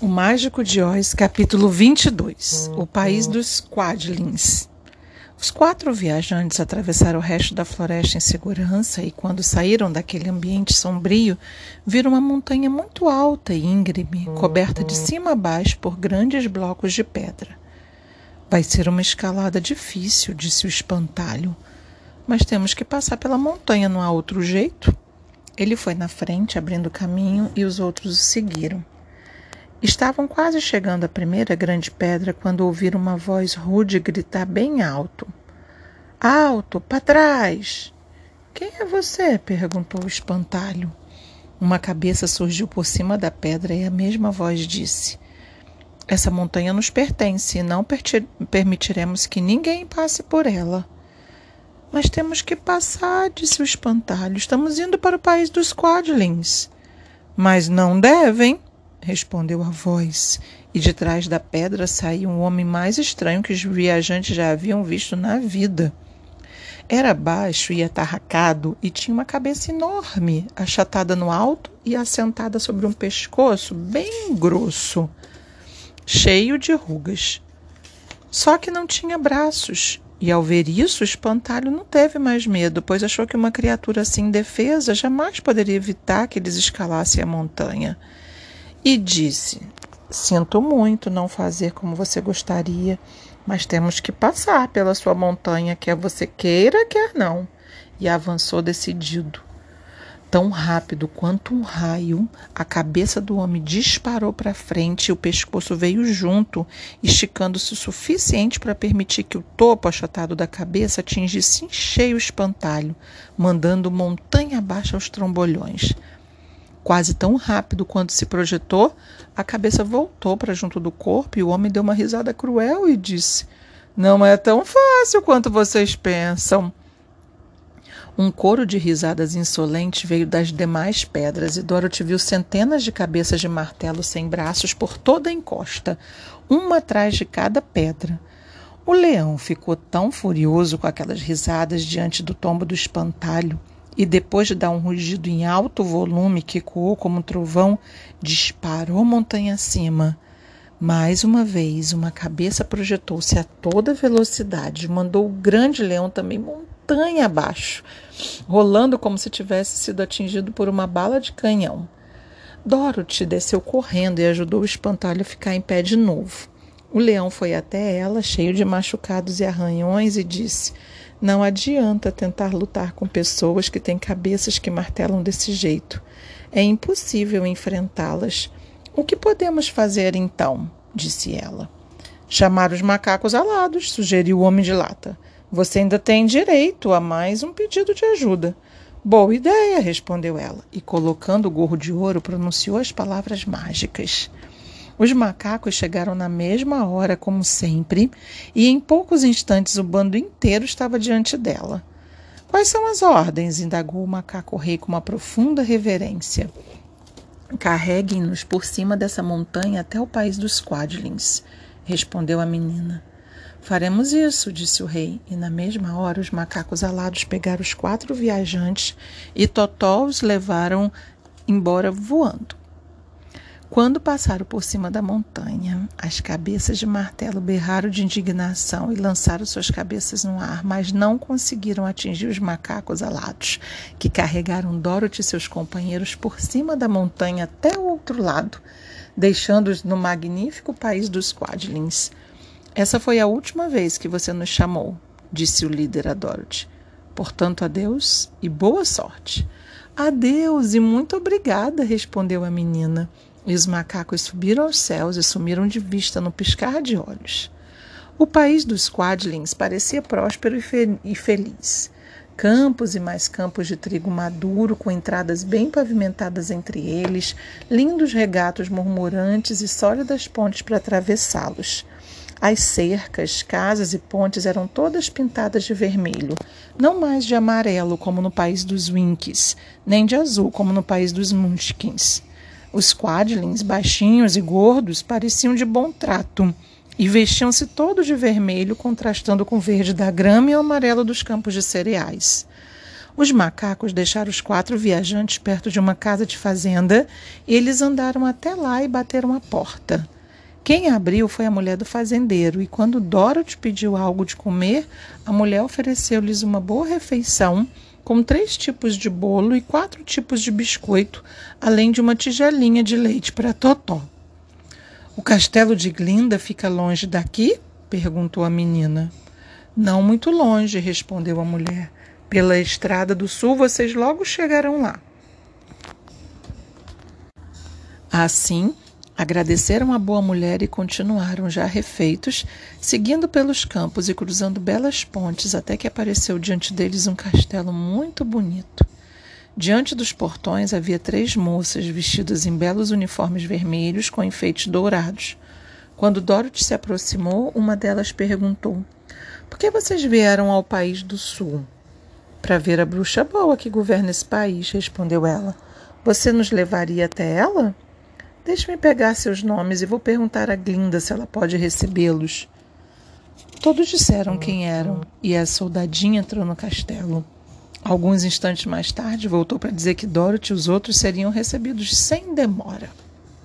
O Mágico de Oz, capítulo 22 O País dos Quadlings Os quatro viajantes atravessaram o resto da floresta em segurança e, quando saíram daquele ambiente sombrio, viram uma montanha muito alta e íngreme, coberta de cima a baixo por grandes blocos de pedra. Vai ser uma escalada difícil, disse o espantalho, mas temos que passar pela montanha, não há outro jeito. Ele foi na frente, abrindo caminho, e os outros o seguiram. Estavam quase chegando à primeira grande pedra quando ouviram uma voz rude gritar bem alto: Alto, para trás! Quem é você? perguntou o espantalho. Uma cabeça surgiu por cima da pedra e a mesma voz disse: Essa montanha nos pertence e não permitiremos que ninguém passe por ela. Mas temos que passar, disse o espantalho. Estamos indo para o país dos Quadlings. Mas não devem, respondeu a voz, e de trás da pedra saiu um homem mais estranho que os viajantes já haviam visto na vida. Era baixo e atarracado e tinha uma cabeça enorme, achatada no alto e assentada sobre um pescoço bem grosso, cheio de rugas. Só que não tinha braços, e ao ver isso, o espantalho não teve mais medo, pois achou que uma criatura assim indefesa jamais poderia evitar que eles escalassem a montanha e disse: Sinto muito não fazer como você gostaria, mas temos que passar pela sua montanha, quer você queira, quer não. E avançou decidido. Tão rápido quanto um raio, a cabeça do homem disparou para frente e o pescoço veio junto, esticando-se o suficiente para permitir que o topo achatado da cabeça atingisse em cheio o espantalho, mandando montanha abaixo aos trombolhões. Quase tão rápido quanto se projetou, a cabeça voltou para junto do corpo e o homem deu uma risada cruel e disse: Não é tão fácil quanto vocês pensam. Um coro de risadas insolentes veio das demais pedras e Dorothy viu centenas de cabeças de martelo sem braços por toda a encosta, uma atrás de cada pedra. O leão ficou tão furioso com aquelas risadas diante do tombo do espantalho e depois de dar um rugido em alto volume que ecoou como um trovão, disparou montanha acima. Mais uma vez, uma cabeça projetou-se a toda velocidade, mandou o grande leão também montanha abaixo, rolando como se tivesse sido atingido por uma bala de canhão. Dorothy desceu correndo e ajudou o espantalho a ficar em pé de novo. O leão foi até ela, cheio de machucados e arranhões, e disse: não adianta tentar lutar com pessoas que têm cabeças que martelam desse jeito. É impossível enfrentá-las. O que podemos fazer então? disse ela. Chamar os macacos alados, sugeriu o homem de lata. Você ainda tem direito a mais um pedido de ajuda. Boa ideia, respondeu ela, e colocando o gorro de ouro, pronunciou as palavras mágicas. Os macacos chegaram na mesma hora, como sempre, e em poucos instantes o bando inteiro estava diante dela. Quais são as ordens? indagou o macaco rei com uma profunda reverência. Carreguem-nos por cima dessa montanha até o país dos Quadlings, respondeu a menina. Faremos isso, disse o rei, e na mesma hora os macacos alados pegaram os quatro viajantes e Totó os levaram embora voando. Quando passaram por cima da montanha, as cabeças de martelo berraram de indignação e lançaram suas cabeças no ar, mas não conseguiram atingir os macacos alados, que carregaram Dorothy e seus companheiros por cima da montanha até o outro lado, deixando-os no magnífico país dos Quadlings. Essa foi a última vez que você nos chamou, disse o líder a Dorothy. Portanto, adeus e boa sorte. Adeus e muito obrigada, respondeu a menina e os macacos subiram aos céus e sumiram de vista no piscar de olhos. O país dos Quadlings parecia próspero e, fe e feliz. Campos e mais campos de trigo maduro, com entradas bem pavimentadas entre eles, lindos regatos murmurantes e sólidas pontes para atravessá-los. As cercas, casas e pontes eram todas pintadas de vermelho, não mais de amarelo, como no país dos Winkies, nem de azul, como no país dos Munchkins. Os quadlings, baixinhos e gordos, pareciam de bom trato e vestiam-se todos de vermelho, contrastando com o verde da grama e o amarelo dos campos de cereais. Os macacos deixaram os quatro viajantes perto de uma casa de fazenda e eles andaram até lá e bateram a porta. Quem abriu foi a mulher do fazendeiro, e quando Dorothy pediu algo de comer, a mulher ofereceu-lhes uma boa refeição com três tipos de bolo e quatro tipos de biscoito, além de uma tigelinha de leite para Totó. O castelo de Glinda fica longe daqui? perguntou a menina. Não muito longe, respondeu a mulher. Pela estrada do sul vocês logo chegarão lá. Assim, agradeceram a boa mulher e continuaram já refeitos, seguindo pelos campos e cruzando belas pontes até que apareceu diante deles um castelo muito bonito. Diante dos portões havia três moças vestidas em belos uniformes vermelhos com enfeites dourados. Quando Dorothy se aproximou, uma delas perguntou: Por que vocês vieram ao país do sul? Para ver a bruxa boa que governa esse país, respondeu ela. Você nos levaria até ela? Deixe-me pegar seus nomes e vou perguntar a Glinda se ela pode recebê-los. Todos disseram quem eram e a soldadinha entrou no castelo. Alguns instantes mais tarde, voltou para dizer que Dorothy e os outros seriam recebidos sem demora.